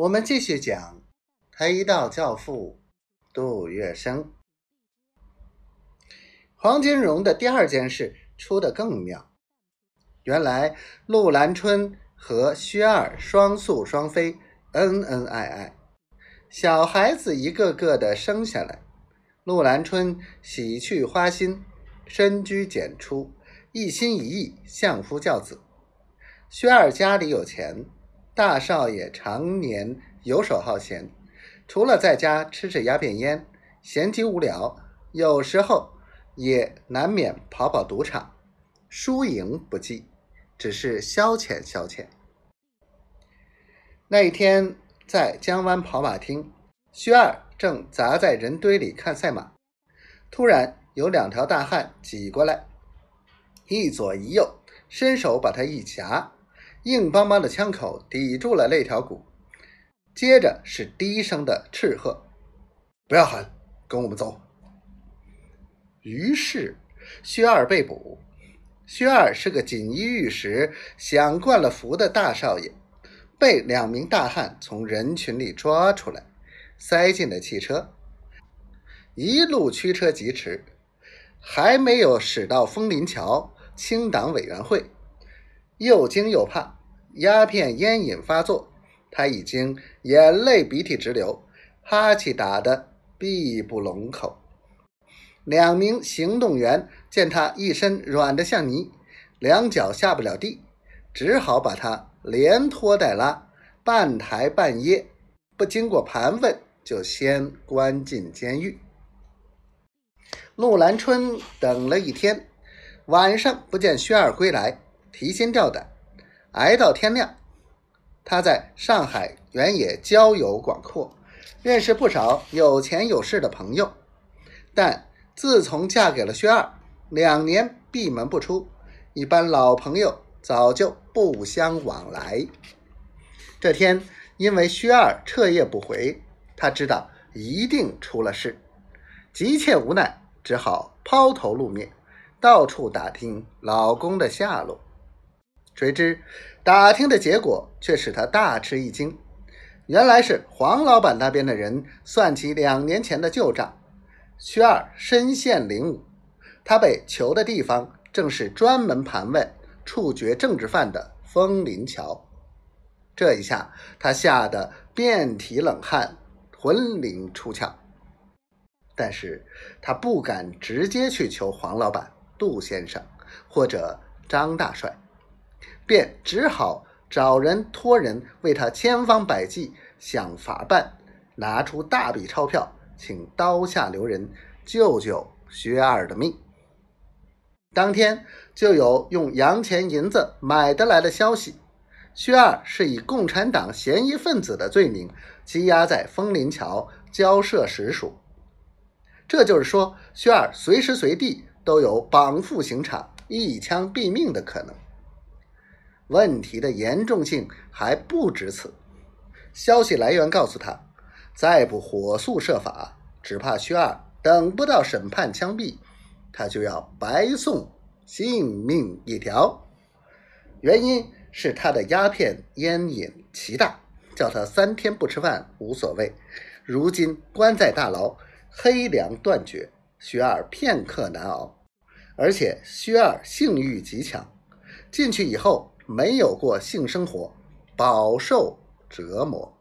我们继续讲黑道教父杜月笙。黄金荣的第二件事出得更妙。原来陆兰春和薛二双宿双飞，恩恩爱爱，小孩子一个个的生下来。陆兰春喜去花心，深居简出，一心一意相夫教子。薛二家里有钱。大少爷常年游手好闲，除了在家吃吃鸦片烟，闲极无聊，有时候也难免跑跑赌场，输赢不计，只是消遣消遣。那一天在江湾跑马厅，薛二正砸在人堆里看赛马，突然有两条大汉挤过来，一左一右，伸手把他一夹。硬邦邦的枪口抵住了肋条骨，接着是低声的斥喝：“不要喊，跟我们走。”于是薛二被捕。薛二是个锦衣玉食、享惯了福的大少爷，被两名大汉从人群里抓出来，塞进了汽车，一路驱车疾驰，还没有驶到枫林桥清党委员会。又惊又怕，鸦片烟瘾发作，他已经眼泪鼻涕直流，哈气打得闭不拢口。两名行动员见他一身软得像泥，两脚下不了地，只好把他连拖带拉，半抬半掖，不经过盘问，就先关进监狱。陆兰春等了一天，晚上不见薛二归来。提心吊胆，挨到天亮。他在上海原野交友广阔，认识不少有钱有势的朋友。但自从嫁给了薛二，两年闭门不出，一般老朋友早就不相往来。这天，因为薛二彻夜不回，他知道一定出了事，急切无奈，只好抛头露面，到处打听老公的下落。谁知打听的结果却使他大吃一惊，原来是黄老板那边的人算起两年前的旧账。薛二身陷囹圄，他被囚的地方正是专门盘问、处决政治犯的枫林桥。这一下，他吓得遍体冷汗，魂灵出窍。但是他不敢直接去求黄老板、杜先生或者张大帅。便只好找人托人为他千方百计想法办，拿出大笔钞票，请刀下留人救救薛二的命。当天就有用洋钱银子买得来的消息，薛二是以共产党嫌疑分子的罪名羁押在枫林桥交涉实属。这就是说，薛二随时随地都有绑赴刑场、一枪毙命的可能。问题的严重性还不止此。消息来源告诉他，再不火速设法，只怕薛二等不到审判枪毙，他就要白送性命一条。原因是他的鸦片烟瘾奇大，叫他三天不吃饭无所谓。如今关在大牢，黑粮断绝，薛二片刻难熬。而且薛二性欲极强，进去以后。没有过性生活，饱受折磨。